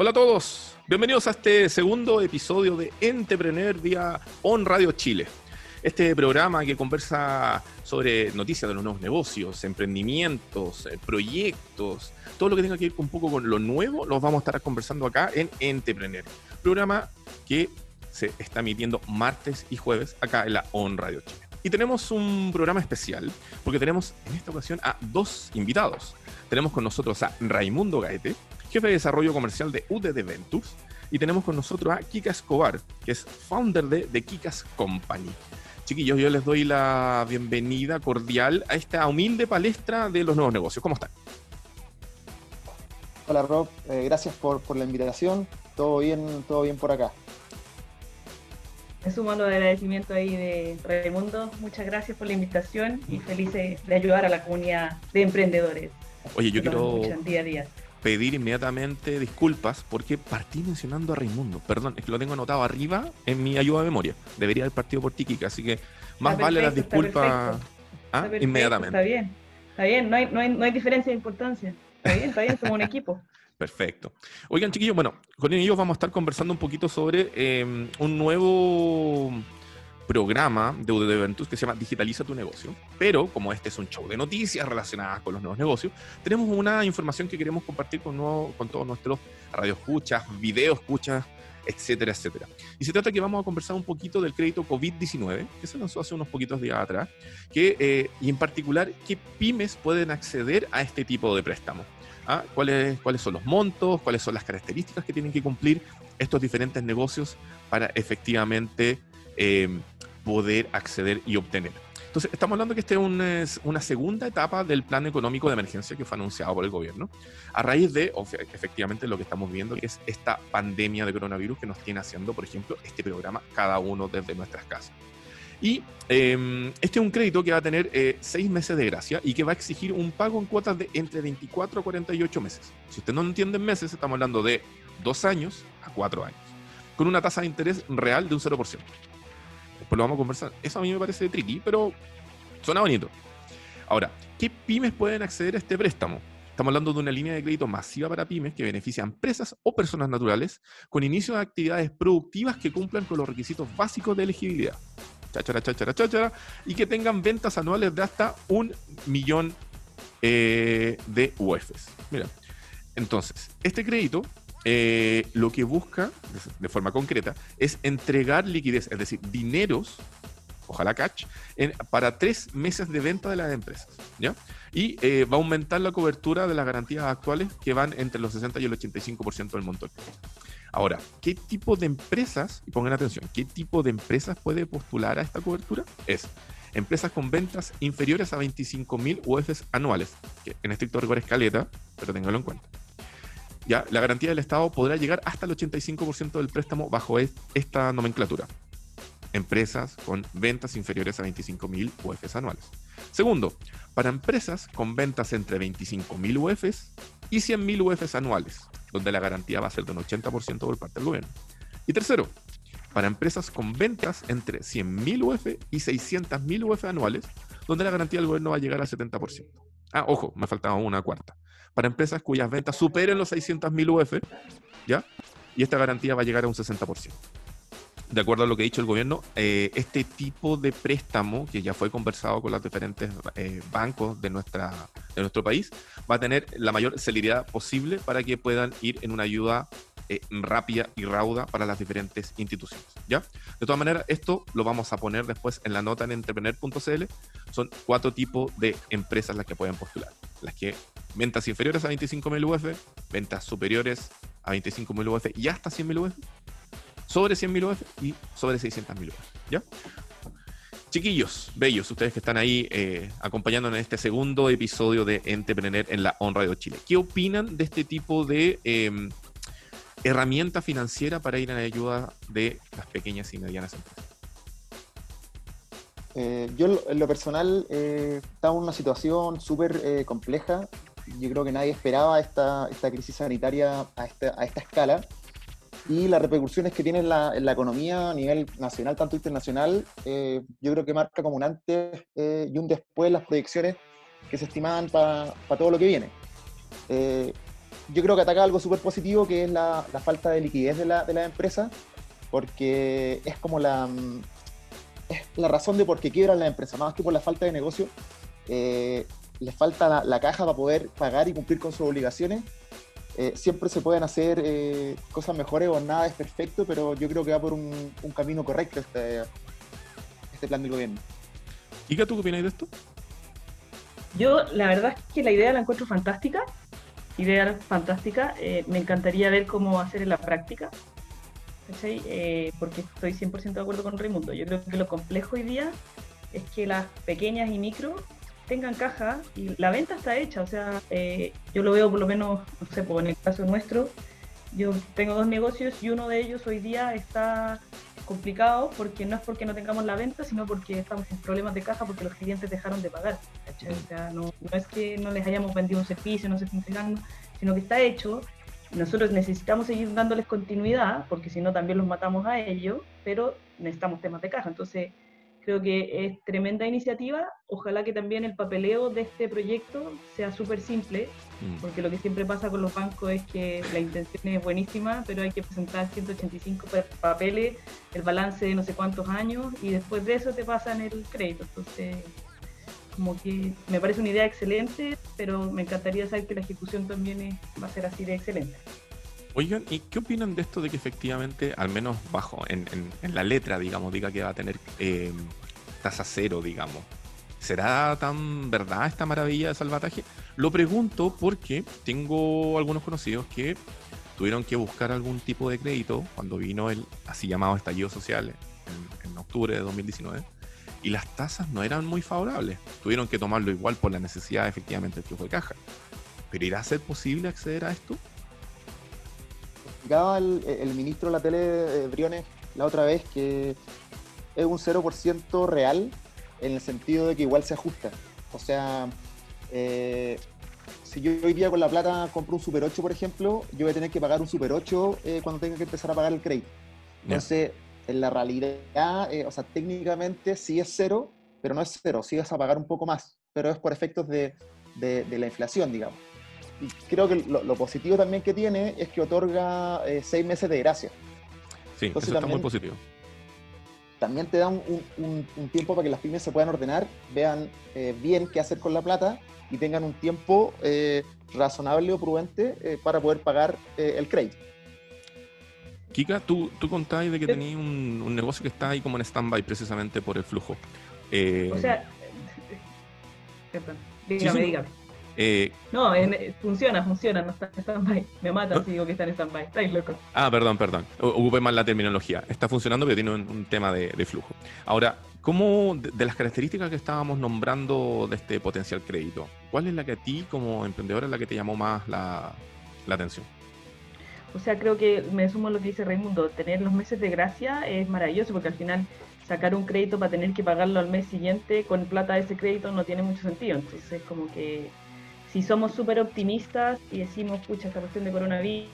Hola a todos, bienvenidos a este segundo episodio de Entrepreneur vía On Radio Chile. Este programa que conversa sobre noticias de los nuevos negocios, emprendimientos, eh, proyectos, todo lo que tenga que ver un poco con lo nuevo, los vamos a estar conversando acá en Entrepreneur. Programa que se está emitiendo martes y jueves acá en la On Radio Chile. Y tenemos un programa especial porque tenemos en esta ocasión a dos invitados. Tenemos con nosotros a Raimundo Gaete, jefe de desarrollo comercial de UDD Ventures, y tenemos con nosotros a Kika Escobar, que es founder de The Kikas Company. Chiquillos, yo les doy la bienvenida cordial a esta humilde palestra de los nuevos negocios. ¿Cómo están? Hola Rob, eh, gracias por, por la invitación. Todo bien, todo bien por acá. Me sumo de agradecimiento ahí de Raimundo. Muchas gracias por la invitación y felices de ayudar a la comunidad de emprendedores. Oye, yo quiero pedir inmediatamente disculpas porque partí mencionando a Raimundo. Perdón, es que lo tengo anotado arriba en mi ayuda de memoria. Debería haber partido por Tikika, así que más vale las disculpas ¿Ah? inmediatamente. Está bien, está bien, no hay, no, hay, no hay diferencia de importancia. Está bien, está bien, somos un equipo. Perfecto. Oigan, chiquillos, bueno, con ellos vamos a estar conversando un poquito sobre em, un nuevo programa de UDD Ventus que se llama Digitaliza tu negocio. Pero como este es un show de noticias relacionadas con los nuevos negocios, tenemos una información que queremos compartir con, con todos nuestros radioescuchas, video escuchas, etcétera, etcétera. Y se trata que vamos a conversar un poquito del crédito COVID-19, que se lanzó hace unos poquitos días atrás, que, eh, y en particular, qué pymes pueden acceder a este tipo de préstamo. ¿ah? ¿Cuáles, cuáles son los montos, cuáles son las características que tienen que cumplir estos diferentes negocios para efectivamente em, poder acceder y obtener. Entonces, estamos hablando que esta es una segunda etapa del plan económico de emergencia que fue anunciado por el gobierno, a raíz de, efectivamente, lo que estamos viendo, que es esta pandemia de coronavirus que nos tiene haciendo, por ejemplo, este programa cada uno desde nuestras casas. Y em, este es un crédito que va a tener eh, seis meses de gracia y que va a exigir un pago en cuotas de entre 24 a 48 meses. Si usted no entiende en meses, estamos hablando de dos años a cuatro años, con una tasa de interés real de un 0%. Después lo vamos a conversar. Eso a mí me parece tricky, pero suena bonito. Ahora, ¿qué pymes pueden acceder a este préstamo? Estamos hablando de una línea de crédito masiva para pymes que beneficia a empresas o personas naturales con inicio de actividades productivas que cumplan con los requisitos básicos de elegibilidad cháchara, cháchara, cháchara, y que tengan ventas anuales de hasta un millón eh, de UFs. Mira, entonces, este crédito eh, lo que busca, de forma concreta, es entregar liquidez, es decir, dineros, ojalá catch, para tres meses de venta de las empresas. ¿ya? Y eh, va a aumentar la cobertura de las garantías actuales que van entre los 60 y el 85% del monto. Ahora, ¿qué tipo de empresas, y pongan atención, qué tipo de empresas puede postular a esta cobertura? Es empresas con ventas inferiores a 25.000 UFs anuales, que en estricto rigor es caleta, pero ténganlo en cuenta. Ya, la garantía del Estado podrá llegar hasta el 85% del préstamo bajo esta nomenclatura. Empresas con ventas inferiores a 25.000 UFs anuales. Segundo, para empresas con ventas entre 25.000 UFs y 100.000 UFs anuales, donde la garantía va a ser de un 80% por parte del gobierno. Y tercero, para empresas con ventas entre 100.000 UF y 600.000 UF anuales, donde la garantía del gobierno va a llegar al 70%. Ah, ojo, me faltaba una cuarta. Para empresas cuyas ventas superen los 600.000 UF, ¿ya? Y esta garantía va a llegar a un 60% de acuerdo a lo que ha dicho el gobierno, eh, este tipo de préstamo, que ya fue conversado con los diferentes eh, bancos de, nuestra, de nuestro país, va a tener la mayor celeridad posible para que puedan ir en una ayuda eh, rápida y rauda para las diferentes instituciones. ¿ya? De todas maneras, esto lo vamos a poner después en la nota en entrepreneur.cl. Son cuatro tipos de empresas las que pueden postular. Las que ventas inferiores a 25.000 UF, ventas superiores a 25.000 UF y hasta 100.000 UF sobre 100.000 UF y sobre 600.000 UF. ¿Ya? Chiquillos, bellos, ustedes que están ahí eh, acompañándonos en este segundo episodio de Entrepreneur en la On Radio Chile. ¿Qué opinan de este tipo de em, herramienta financiera para ir la ayuda de las pequeñas y medianas empresas? Eh, yo en lo personal eh, estaba en una situación súper eh, compleja. Yo creo que nadie esperaba esta, esta crisis sanitaria a esta, a esta escala y las repercusiones que tiene en la, la, economía a nivel nacional, tanto internacional, eh, yo creo que marca como un antes eh, y un después las proyecciones que se estimaban para todo lo que viene. Eh, yo creo que ataca algo súper positivo, que es la, falta de liquidez de la, de la empresa, porque es como la, es la razón de por qué quiebran la empresa, más que por la falta de negocio. Les falta la, caja para poder pagar y cumplir con sus obligaciones. Eh, siempre se pueden hacer eh, cosas mejores o nada es perfecto, pero yo creo que va por un, camino correcto este, este plan del gobierno. ¿Y qué tú qué opinas de esto? Yo la verdad es que la idea la encuentro fantástica, idea fantástica, eh, me encantaría ver cómo hacer en la práctica, eh, porque estoy 100% de acuerdo con Raimundo. Yo creo que lo complejo hoy día es que las pequeñas y micro tengan caja y la venta está hecha. O sea, eh, yo lo veo por lo menos, no sé, pues, en el caso nuestro, yo tengo dos negocios y uno de ellos hoy día está complicado porque no es porque no tengamos la venta, sino porque estamos en problemas de caja porque los clientes dejaron de pagar. O sea, no, no, es que no les hayamos vendido un servicio, no se estén entregando, sino que está hecho. Nosotros necesitamos seguir dándoles continuidad porque si no también los matamos a ellos, pero necesitamos temas de caja. Entonces, Creo que es tremenda iniciativa. Ojalá que también el papeleo de este proyecto sea súper simple, mm. porque lo que siempre pasa con los bancos es que la intención es buenísima, pero hay que presentar 185 papeles, el balance de no sé cuántos años, y después de eso te pasan el crédito. Entonces, como que me parece una idea excelente, pero me encantaría saber que la ejecución también va a ser así de excelente. Oigan, ¿y qué opinan de esto de que efectivamente, al menos bajo, en, la letra, digamos, diga que va a tener eh, tasa cero, digamos? ¿Será tan verdad esta maravilla de salvataje? Lo pregunto porque tengo algunos conocidos que tuvieron que buscar algún tipo de crédito cuando vino el así llamado estallido social en, en octubre de 2019 y las tasas no eran muy favorables. Tuvieron que tomarlo igual por la necesidad efectivamente del flujo de caja. ¿Pero irá a ser posible acceder a esto? Explicaba el, ministro de la tele, eh, Briones, la otra vez, que es un 0% real en el sentido de que igual se ajusta. O sea, eh, si yo hoy día con la plata compro un Super 8, por ejemplo, yo voy a tener que pagar un Super 8 eh, cuando tenga que empezar a pagar el crédito. Entonces, en la realidad, o sea, técnicamente sí es cero, pero no es cero, sí vas a pagar un poco más, pero es por efectos de, de la inflación, digamos y creo que lo, positivo también que tiene es que otorga eh, seis meses de gracia. Sí, eso está muy positivo. También te da un, tiempo para que las pymes se puedan ordenar, vean eh, bien qué hacer con la plata y tengan un tiempo eh, razonable o prudente para poder pagar el crédito. Kika, tú, tú contáis de que tenías un, negocio que está ahí como en stand-by precisamente por el flujo. o sea, dígame, dígame. Eh, no, funciona, funciona, no está en stand-by. Me mata si digo que está en stand-by. Estáis loco. Ah, perdón, perdón. Ocupe más la terminología. Está funcionando, pero tiene un, tema de, flujo. Ahora, ¿cómo, de, las características que estábamos nombrando de este potencial crédito, cuál es la que a ti, como emprendedora, es la que te llamó más la, la atención? O sea, creo que me sumo a lo que dice Raimundo. Tener los meses de gracia es maravilloso porque al final sacar un crédito para tener que pagarlo al mes siguiente con plata de ese crédito no tiene mucho sentido. Entonces, como que si somos súper optimistas y decimos, pucha, esta cuestión de coronavirus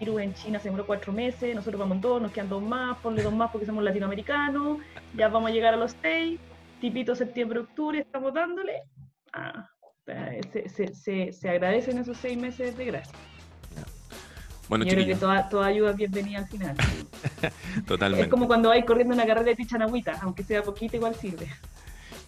en China se demoró cuatro meses, nosotros vamos dos, nos quedan dos más, ponle dos más porque somos latinoamericanos, ya vamos a llegar a los seis, tipito septiembre, octubre, estamos dándole. Ah, se, se, se, se, agradecen esos seis meses de gracia. Bueno, Yo creo que toda, toda, ayuda es bienvenida al final. Totalmente. Es como cuando vais corriendo una carrera de tichanagüita, aunque sea poquita, igual sirve.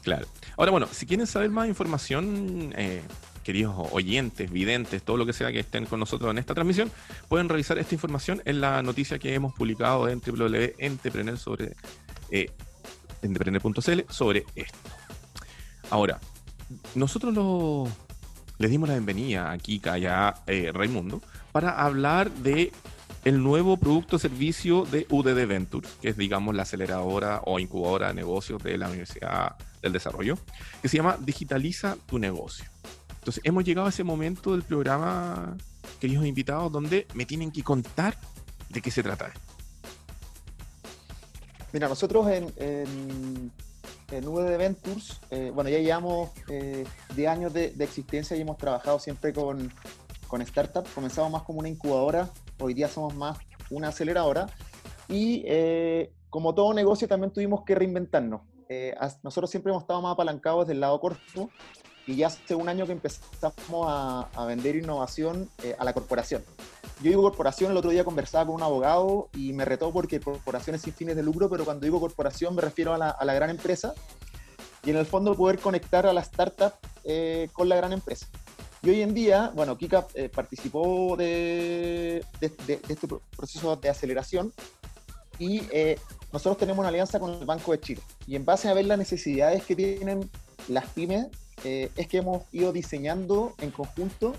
Claro. Ahora, bueno, si quieren saber más información, eh, queridos oyentes, videntes, todo lo que sea que estén con nosotros en esta transmisión, pueden revisar esta información en la noticia que hemos publicado en www.entrepreneur sobre eh, esto. Ahora, nosotros les dimos la bienvenida aquí, a eh, Raimundo, para hablar de el nuevo producto servicio de UDD Ventures, que es, digamos, la aceleradora o incubadora de negocios de la Universidad del Desarrollo, que se llama Digitaliza tu negocio. Entonces, hemos llegado a ese momento del programa, queridos invitados, donde me tienen que contar de qué se trata. Mira, nosotros en, en, en Ventures, eh, bueno, ya llevamos eh, 10 años de, existencia y hemos trabajado siempre con, startups. Comenzamos más como una incubadora, hoy día somos más una aceleradora. Y eh, como todo negocio también tuvimos que reinventarnos. Eh, nosotros siempre hemos estado más apalancados del lado corto y ya hace un año que empezamos a, vender innovación eh, a la corporación. Yo digo corporación, el otro día conversaba con un abogado y me retó porque corporación es sin fines de lucro, pero cuando digo corporación me refiero a la, gran empresa y en el fondo poder conectar a la startup eh, con la gran empresa. Y hoy en día, bueno, Kika eh, participó de, este proceso de aceleración y nosotros tenemos una alianza con el Banco de Chile. Y en base a ver las necesidades que tienen las pymes, eh, es que hemos ido diseñando en conjunto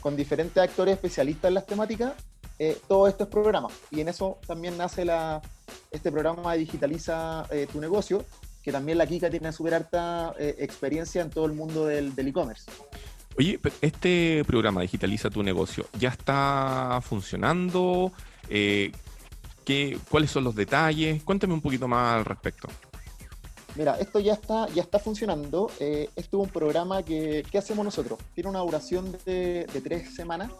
con diferentes actores especialistas en las temáticas eh, todos estos programas. Y en eso también nace la, este programa de Digitaliza eh, tu negocio, que también la Kika tiene súper harta experiencia en todo el mundo del e-commerce. Oye, este programa Digitaliza tu negocio, ¿ya está funcionando? ¿qué, ¿Cuáles son los detalles? Cuéntame un poquito más al respecto. Mira, esto ya está, ya está funcionando. Eh, esto es un programa que, ¿qué hacemos nosotros? Tiene una duración de, de tres semanas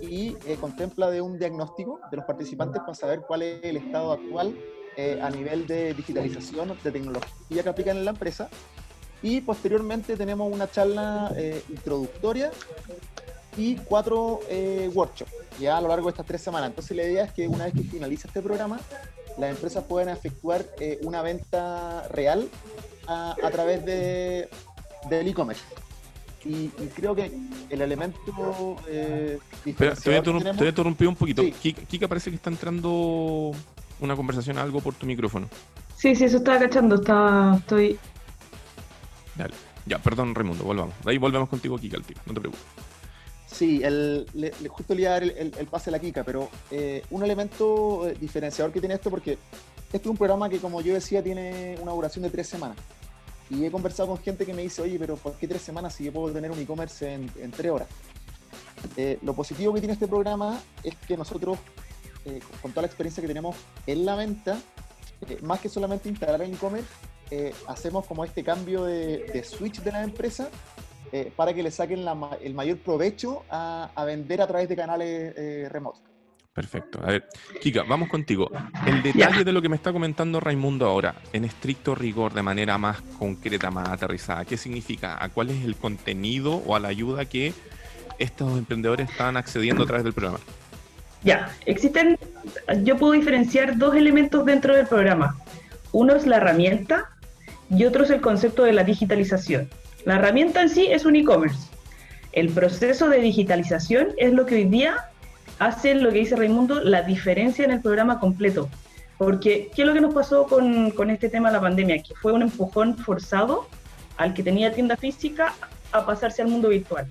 y eh, contempla de un diagnóstico de los participantes para saber cuál es el estado actual eh, a nivel de digitalización, de tecnología que aplican en la empresa. Y posteriormente tenemos una charla eh, introductoria y cuatro workshops ya a lo largo de estas tres semanas. Entonces la idea es que una vez que finalice este programa, las empresas puedan efectuar eh, una venta real a, a través de, del e-commerce. Y, y creo que el elemento eh, Espera, te, voy te tenemos- voy a interrumpir un poquito. Sí. Kika, parece que está entrando una conversación algo por tu micrófono. Sí, sí, eso estaba cachando, estaba, estoy... Dale. Ya, perdón, Raimundo, volvamos. De ahí volvemos contigo, Kika, al tiro. No te preocupes. Sí, el, le, justo le iba a dar el, el- pase a la Kika, pero eh, un elemento eh, diferenciador que tiene esto, porque este es un programa que, como yo decía, tiene una duración de tres semanas. Y he conversado con gente que me dice, oye, pero ¿por qué tres semanas si yo puedo tener un e-commerce en, tres horas? Eh, lo positivo que tiene este programa es que nosotros, eh, con toda la experiencia que tenemos en la venta, más que solamente instalar el e-commerce, hacemos como este cambio de switch de la empresa eh, para que le saquen la ma- el mayor provecho a, a vender a través de canales eh, remotos. Perfecto. A ver, Kika, vamos contigo. El detalle de lo que me está comentando Raimundo ahora, en estricto rigor, de manera más concreta, más aterrizada, ¿qué significa? ¿A cuál es el contenido o a la ayuda que estos emprendedores están accediendo a través del programa? Ya, existen, yo puedo diferenciar dos elementos dentro del programa. Uno es la herramienta y otro es el concepto de la digitalización. La herramienta en sí es un e-commerce. El proceso de digitalización es lo que hoy día hace lo que dice Raimundo, la diferencia en el programa completo. Porque, ¿qué es lo que nos pasó con, con este tema de la pandemia? Que fue un empujón forzado al que tenía tienda física a pasarse al mundo virtual.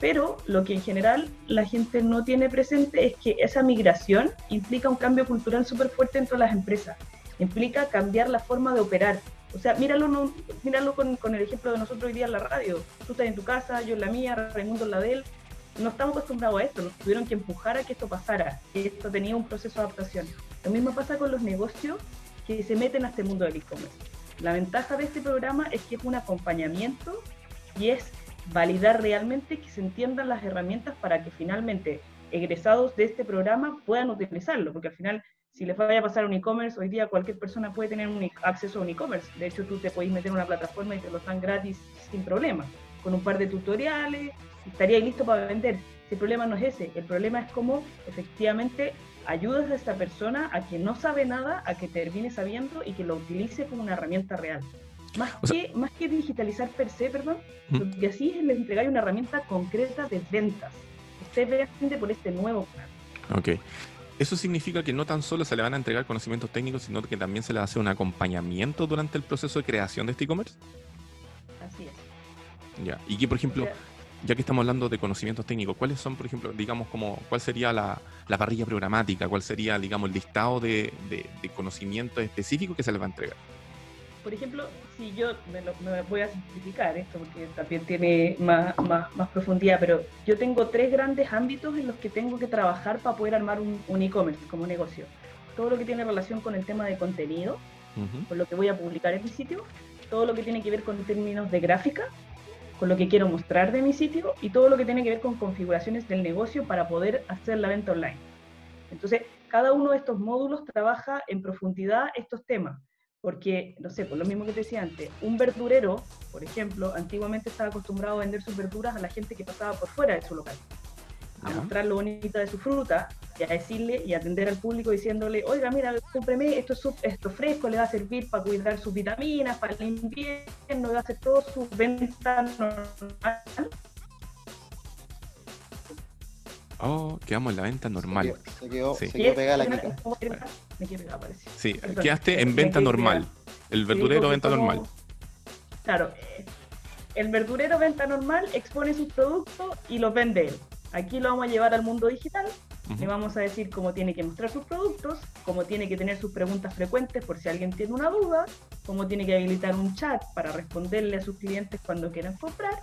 Pero lo que en general la gente no tiene presente es que esa migración implica un cambio cultural súper fuerte dentro de las empresas. Implica cambiar la forma de operar. O sea, míralo, no- míralo con, con el ejemplo de nosotros hoy día en la radio. Tú estás en tu casa, yo en la mía, Raimundo en la de él. No estamos acostumbrados a esto, nos tuvieron que empujar a que esto pasara, que esto tenía un proceso de adaptación. Lo mismo pasa con los negocios que se meten a este mundo del e-commerce. La ventaja de este programa es que es un acompañamiento y es validar realmente que se entiendan las herramientas para que finalmente egresados de este programa puedan utilizarlo, porque al final si les vaya a pasar un e-commerce, hoy día cualquier persona puede tener un e- acceso a un e-commerce. De hecho, tú te puedes meter en una plataforma y te lo dan gratis sin problema, con un par de tutoriales, estaría listo para vender. Si el problema no es ese, el problema es cómo efectivamente ayudas a esta persona a que no sabe nada, a que termine sabiendo y que lo utilice como una herramienta real. Más, O sea- que, más que digitalizar per se, perdón, Ujú. lo que así es les entregar una herramienta concreta de ventas. Usted vende por este nuevo plan. Ok. Eso significa que no tan solo se le van a entregar conocimientos técnicos, sino que también se le hace un acompañamiento durante el proceso de creación de este e-commerce. Así es. Ya. Y que, por ejemplo, O sea, ya que estamos hablando de conocimientos técnicos, ¿cuáles son, por ejemplo, digamos, como, cuál sería la, la parrilla programática? ¿Cuál sería, digamos, el listado de, de, de conocimientos específicos que se les va a entregar? Por ejemplo, si yo me, lo- me voy a simplificar esto porque también tiene más, más, más profundidad, pero yo tengo tres grandes ámbitos en los que tengo que trabajar para poder armar un, un e-commerce como negocio. Todo lo que tiene relación con el tema de contenido, Ujú. con lo que voy a publicar en mi sitio, todo lo que tiene que ver con términos de gráfica, con lo que quiero mostrar de mi sitio y todo lo que tiene que ver con configuraciones del negocio para poder hacer la venta online. Entonces, cada uno de estos módulos trabaja en profundidad estos temas. Porque, no sé, por lo mismo que te decía antes, un verdurero, por ejemplo, antiguamente estaba acostumbrado a vender sus verduras a la gente que pasaba por fuera de su local a mostrar lo bonito de su fruta y a decirle y atender al público diciéndole, oiga, mira, cómpreme, esto, es esto fresco, le va a servir para cuidar sus vitaminas, para el invierno, va a hacer todo su venta normal. Oh, quedamos en la venta normal. Se quedó, se quedó, pegada la quita. Me quedé pegada, parece. Sí, quedaste en venta normal. El verdurero venta normal. Claro, eh, el verdurero venta normal expone sus productos y los vende él. Aquí lo vamos a llevar al mundo digital. Le vamos a decir cómo tiene que mostrar sus productos, cómo tiene que tener sus preguntas frecuentes por si alguien tiene una duda, cómo tiene que habilitar un chat para responderle a sus clientes cuando quieran comprar.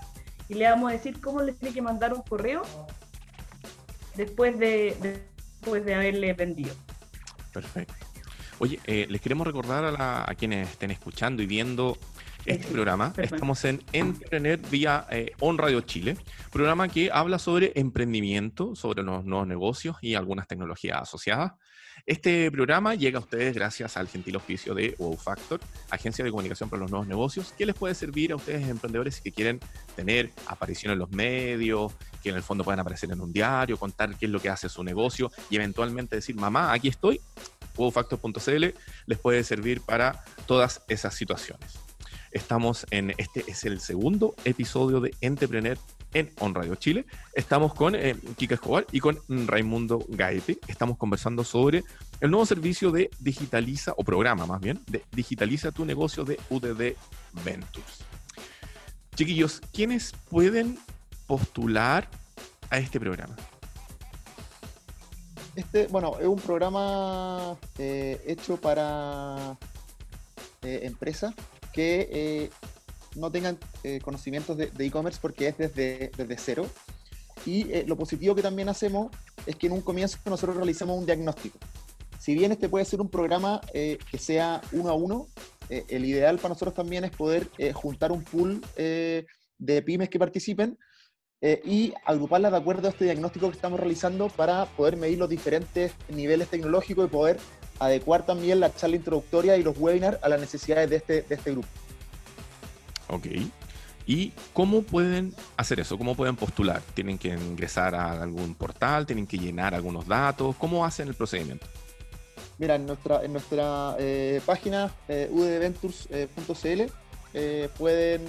Y le vamos a decir cómo les tiene que mandar un correo después de, después de haberle vendido. Perfecto. Oye, eh, les queremos recordar a, a, quienes estén escuchando y viendo este programa. Estamos en Entretener vía eh, On Radio Chile, programa que habla sobre emprendimiento, sobre los nuevos negocios y algunas tecnologías asociadas. Este programa llega a ustedes gracias al gentil oficio de Wow Factor, agencia de comunicación para los nuevos negocios, que les puede servir a ustedes emprendedores que quieren tener aparición en los medios, que en el fondo puedan aparecer en un diario, contar qué es lo que hace su negocio y eventualmente decir, mamá, aquí estoy. Wowfactor.cl les puede servir para todas esas situaciones. Estamos en, este es el segundo episodio de Entrepreneur en On Radio Chile. Estamos con eh, Kika Escobar y con Raimundo Gaete. Estamos conversando sobre el nuevo servicio de Digitaliza, o programa más bien, de Digitaliza tu negocio de UDD Ventures. Chiquillos, ¿quiénes pueden postular a este programa? Este, bueno, es un programa eh, hecho para eh, empresas que eh, no tengan eh, conocimientos de e-commerce porque es desde, desde cero. Y eh, lo positivo que también hacemos es que en un comienzo nosotros realizamos un diagnóstico. Si bien este puede ser un programa que sea uno a uno, el ideal para nosotros también es poder juntar un pool de pymes que participen y agruparlas de acuerdo a este diagnóstico que estamos realizando para poder medir los diferentes niveles tecnológicos y poder adecuar también la charla introductoria y los webinars a las necesidades de este, de este grupo. Ok. ¿Y cómo pueden hacer eso? ¿Cómo pueden postular? ¿Tienen que ingresar a algún portal? ¿Tienen que llenar algunos datos? ¿Cómo hacen el procedimiento? Mira, en nuestra, en nuestra eh, página eh, udventures.cl eh, pueden,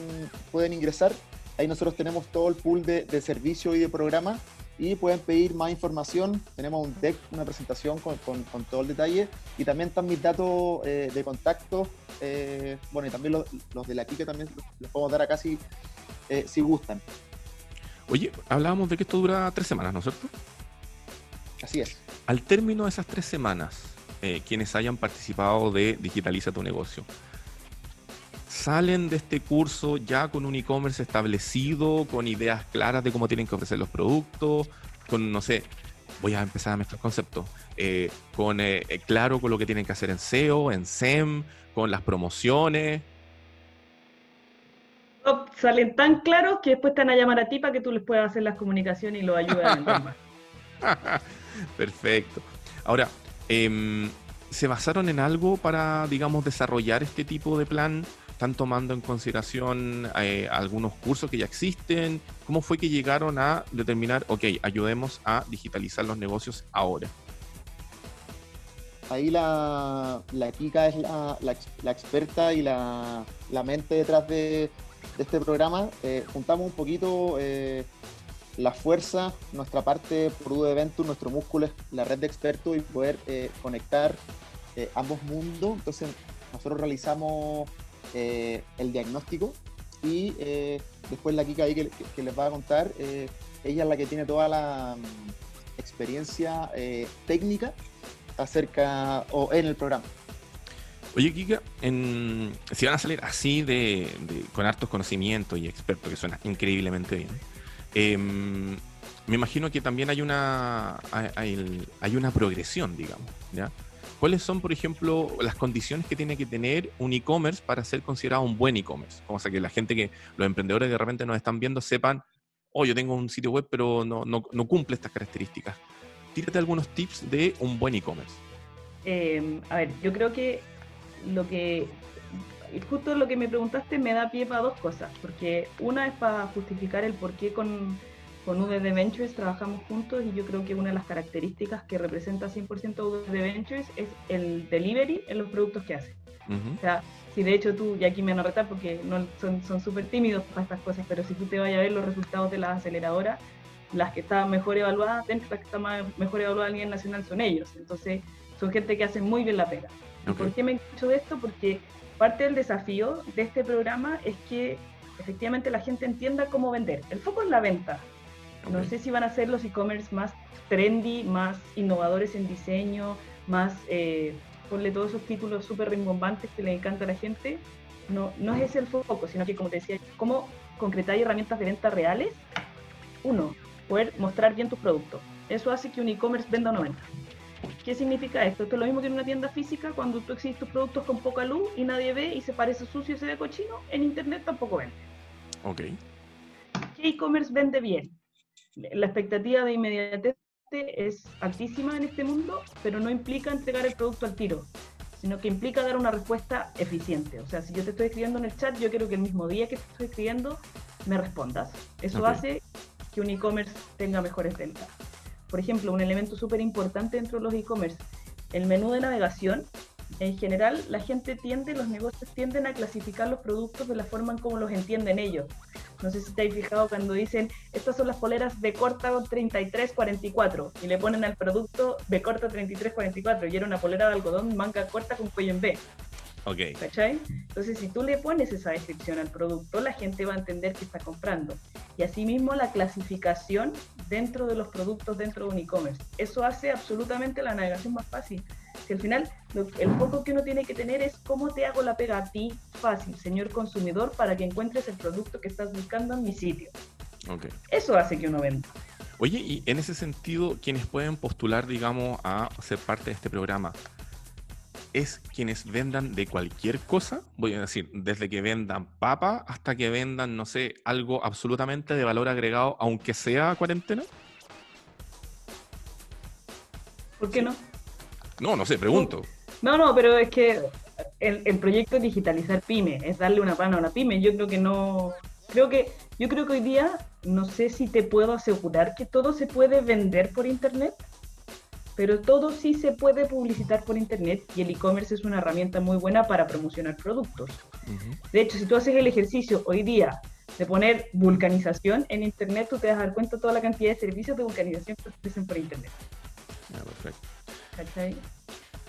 pueden ingresar. Ahí nosotros tenemos todo el pool de, de servicio y de programa y pueden pedir más información. Tenemos un deck, una presentación con, con, todo el detalle y también están mis datos eh, de contacto. Eh, bueno, y también los, los, de la Kike también los podemos dar acá si, eh, si gustan. Oye, hablábamos de que esto dura tres semanas, ¿no es cierto? Así es. Al término de esas tres semanas, quienes hayan participado de Digitaliza tu negocio, salen de este curso ya con un e-commerce establecido, con ideas claras de cómo tienen que ofrecer los productos, con, no sé, voy a empezar a mezclar conceptos, eh, con eh, eh, claro con lo que tienen que hacer en SEO, en SEM, con las promociones. salen tan claros que después te van a llamar a ti para que tú les puedas hacer las comunicaciones y lo ayudes a vender más. Perfecto. Ahora, em, ¿se basaron en algo para, digamos, desarrollar este tipo de plan? ¿Están tomando en consideración eh, algunos cursos que ya existen? ¿Cómo fue que llegaron a determinar, ok, ayudemos a digitalizar los negocios ahora? Ahí la, la Kika es la, la, experta y la, mente detrás de, este programa. Eh, juntamos un poquito eh, la fuerza, nuestra parte por de Venture, nuestro músculo es la red de expertos y poder conectar ambos mundos. Entonces, nosotros realizamos eh, el diagnóstico y eh, después la Kika ahí que, les va a contar, eh, ella es la que tiene toda la mm, experiencia técnica acerca o en el programa. Oye, Kika, si van a salir así de, con hartos conocimientos y expertos, que suena increíblemente bien, em, me imagino que también hay una, hay una progresión, digamos, ¿ya? ¿Cuáles son, por ejemplo, las condiciones que tiene que tener un e-commerce para ser considerado un buen e-commerce? Como sea que la gente que, los emprendedores de repente nos están viendo sepan, oh, yo tengo un sitio web, pero no, no, no cumple estas características. Tírate algunos tips de un buen e-commerce. Em, a ver, yo creo que lo que justo lo que me preguntaste me da pie para dos cosas, porque una es para justificar el por qué con, con UDD Ventures trabajamos juntos y yo creo que una de las características que representa 100% UDD Ventures es el delivery en los productos que hace. O sea, si de hecho tú, y aquí me van a retar porque no, son súper tímidos para estas cosas, pero si tú te vayas a ver los resultados de las aceleradoras, las que están mejor evaluadas, dentro de las que están mejor evaluadas a nivel nacional son ellos. Entonces, son gente que hace muy bien la pega. ¿Por qué me he dicho esto? Porque parte del desafío de este programa es que efectivamente la gente entienda cómo vender. El foco es la venta. No sé si van a ser los e-commerce más trendy, más innovadores en diseño, más, eh, ponle todos esos títulos súper rimbombantes que le encanta a la gente. No, no es ese el foco, sino que, como te decía, cómo concretar herramientas de venta reales. Uno, poder mostrar bien tus productos. Eso hace que un e-commerce venda o no venda. ¿Qué significa esto? Esto es lo mismo que en una tienda física, cuando tú exhibes tus productos con poca luz y nadie ve y se parece sucio y se ve cochino, en internet tampoco vende. Ok. ¿Qué e-commerce vende bien? La expectativa de inmediatez es altísima en este mundo, pero no implica entregar el producto al tiro, sino que implica dar una respuesta eficiente. O sea, si yo te estoy escribiendo en el chat, yo quiero que el mismo día que te estoy escribiendo me respondas. Eso hace que un e-commerce tenga mejores ventas por ejemplo, un elemento súper importante dentro de los e-commerce, el menú de navegación. En general, la gente tiende, los negocios tienden a clasificar los productos de la forma en cómo los entienden ellos. No sé si te habéis fijado cuando dicen, estas son las poleras de corta 3344 y le ponen al producto de corta 3344 y era una polera de algodón manga corta con cuello en B. Ok. ¿Cachai? Entonces, si tú le pones esa descripción al producto, la gente va a entender que está comprando. Y asimismo, la clasificación dentro de los productos dentro de un e-commerce. Eso hace absolutamente la navegación más fácil. Si al final, el foco que uno tiene que tener es cómo te hago la pega a ti fácil, señor consumidor, para que encuentres el producto que estás buscando en mi sitio. Okay. Eso hace que uno venda. Oye, y en ese sentido, quienes pueden postular, digamos, a ser parte de este programa, es quienes vendan de cualquier cosa, voy a decir, desde que vendan papa hasta que vendan, no sé, algo absolutamente de valor agregado, aunque sea cuarentena? ¿Por qué no? No, no sé, pregunto. No, no, pero es que el, el proyecto es digitalizar pyme, es darle una pana a una pyme. Yo creo que no, creo que, yo creo que hoy día, no sé si te puedo asegurar que todo se puede vender por internet, pero todo sí se puede publicitar por Internet y el e-commerce es una herramienta muy buena para promocionar productos. De hecho, si tú haces el ejercicio hoy día de poner vulcanización en Internet, tú te vas a dar cuenta de toda la cantidad de servicios de vulcanización que ofrecen por Internet. perfecto.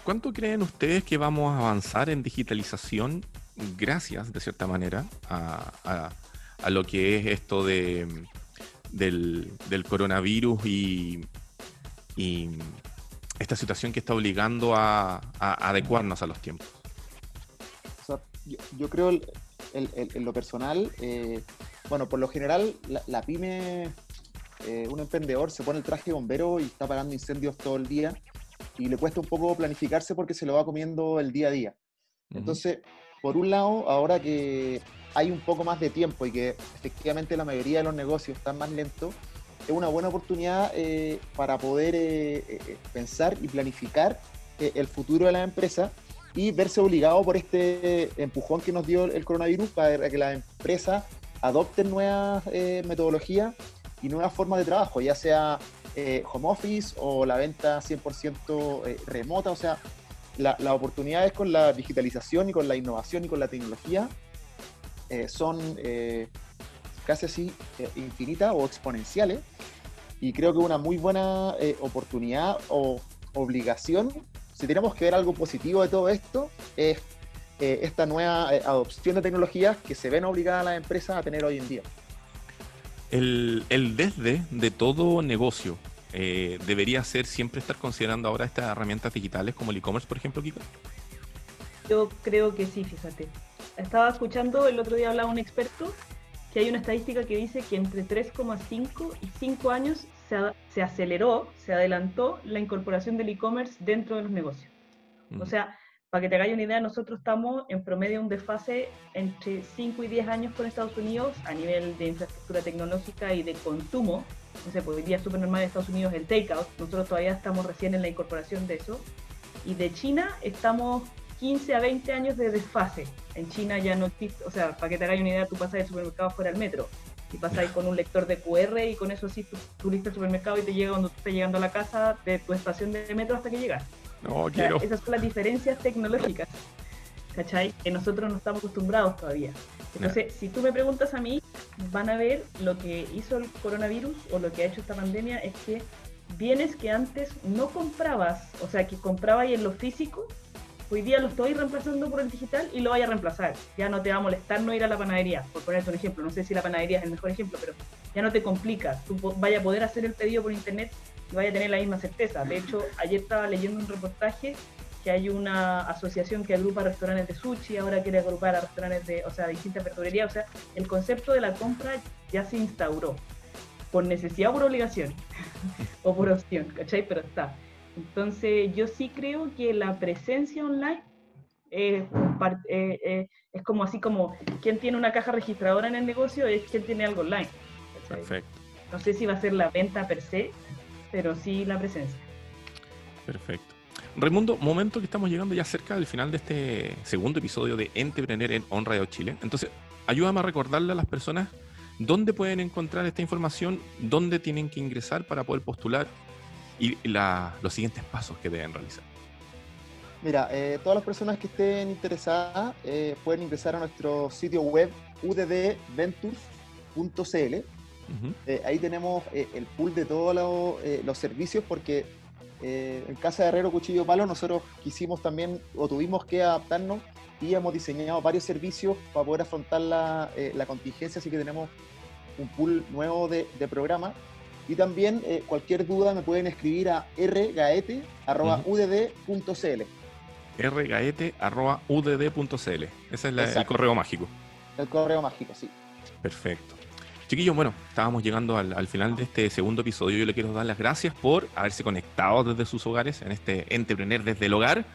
¿Cuánto creen ustedes que vamos a avanzar en digitalización gracias, de cierta manera, a, lo que es esto de, del, coronavirus y, esta situación que está obligando a, adecuarnos a los tiempos? yo, creo en lo personal, eh, bueno, por lo general la, pyme, eh, un emprendedor se pone el traje de bombero y está apagando incendios todo el día y le cuesta un poco planificarse porque se lo va comiendo el día a día. Entonces, por un lado, ahora que hay un poco más de tiempo y que efectivamente la mayoría de los negocios están más lentos, es una buena oportunidad eh, para poder eh, eh, pensar y planificar el futuro de la empresa y verse obligado por este empujón que nos dio el coronavirus para que las empresas adopten nuevas metodologías y nuevas formas de trabajo, ya sea home office o la venta 100% remota. O sea, las oportunidades con la digitalización y con la innovación y con la tecnología son casi así eh, infinitas o exponenciales. Y creo que una muy buena eh, oportunidad o obligación, si tenemos que ver algo positivo de todo esto, es eh, esta nueva adopción de tecnologías que se ven obligadas las empresas a tener hoy en día. El, el desde de todo negocio debería ser siempre estar considerando ahora estas herramientas digitales como el e-commerce, por ejemplo, Kiko. Yo creo que sí, fíjate. Estaba escuchando, el otro día hablaba un experto que hay una estadística que dice que entre 3,5 y 5 años se, aceleró, se adelantó la incorporación del e-commerce dentro de los negocios. O sea, para que te hagáis una idea, nosotros estamos en promedio un desfase entre 5 y 10 años con Estados Unidos a nivel de infraestructura tecnológica y de consumo. No sé, pues hoy día es súper normal en Estados Unidos el takeout, nosotros todavía estamos recién en la incorporación de eso. Y de China estamos 15 a 20 años de desfase. En China ya no existe, o sea, para que te hagas una idea, tú pasas del supermercado fuera al metro y pasas con un lector de QR y con eso sí tú, tú listas el supermercado y te llega cuando tú estás llegando a la casa de tu estación de metro hasta que llegas. No, quiero. esas son las diferencias tecnológicas, ¿cachai? Que nosotros no estamos acostumbrados todavía. Entonces, si tú me preguntas a mí, van a ver lo que hizo el coronavirus o lo que ha hecho esta pandemia es que bienes que antes no comprabas, o sea, que comprabas en lo físico, hoy día lo estoy reemplazando por el digital y lo vaya a reemplazar. Ya no te va a molestar no ir a la panadería, por ponerte un ejemplo. No sé si la panadería es el mejor ejemplo, pero ya no te complica. Tú vaya a poder hacer el pedido por internet y vaya a tener la misma certeza. De hecho, ayer estaba leyendo un reportaje que hay una asociación que agrupa restaurantes de sushi, ahora quiere agrupar a restaurantes de, o sea, distintas verdulerías. O sea, el concepto de la compra ya se instauró por necesidad o por obligación, o por opción, ¿cachai? Pero está. Entonces, yo sí creo que la presencia online es, eh, eh, es como así como quien tiene una caja registradora en el negocio es quien tiene algo online. Perfecto. No sé si va a ser la venta per se, pero sí la presencia. Perfecto. Raimundo, momento que estamos llegando ya cerca del final de este segundo episodio de Entrepreneur en On Radio Chile. Entonces, ayúdame a recordarle a las personas dónde pueden encontrar esta información, dónde tienen que ingresar para poder postular y los siguientes pasos que deben realizar. Mira, eh, todas las personas que estén interesadas eh, pueden ingresar a nuestro sitio web uddventures.cl. Eh, ahí tenemos el pool de todos los servicios porque en Casa de Herrero Cuchillo Palo nosotros quisimos también o tuvimos que adaptarnos y hemos diseñado varios servicios para poder afrontar la, contingencia, así que tenemos un pool nuevo de, de programas y también eh, cualquier duda me pueden escribir a rgaete.udd.cl. rgaete.udd.cl. Ese es el correo mágico. El correo mágico, sí. Perfecto. Chiquillos, bueno, estábamos llegando al, al, final de este segundo episodio. Yo le quiero dar las gracias por haberse conectado desde sus hogares en este Entrepreneur desde el hogar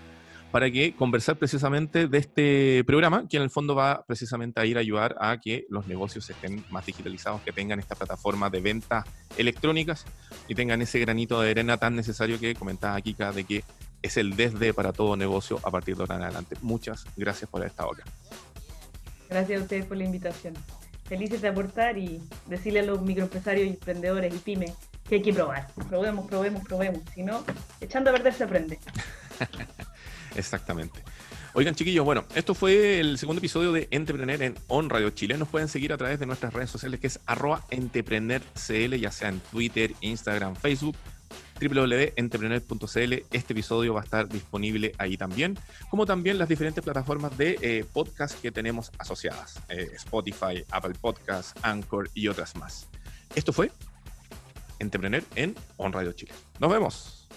para que conversar precisamente de este programa, que en el fondo va precisamente a ir a ayudar a que los negocios estén más digitalizados, que tengan esta plataforma de ventas electrónicas y tengan ese granito de arena tan necesario que comentaba Kika de que es el desde para todo negocio a partir de ahora en adelante. Muchas gracias por esta hora. Gracias a ustedes por la invitación. Felices de aportar y decirle a los microempresarios y emprendedores y pymes que hay que probar. Probemos, probemos, probemos. Si no, echando a perder se aprende. Exactamente. Oigan, chiquillos, bueno, esto fue el segundo episodio de Entrepreneur en On Radio Chile. Nos pueden seguir a través de nuestras redes sociales, que es arroba entrepreneurcl, ya sea en Twitter, Instagram, Facebook, www.entrepreneur.cl. Este episodio va a estar disponible ahí también, como también las diferentes plataformas de eh, podcast que tenemos asociadas, eh, Spotify, Apple Podcasts, Anchor y otras más. Esto fue Entrepreneur en On Radio Chile. Nos vemos.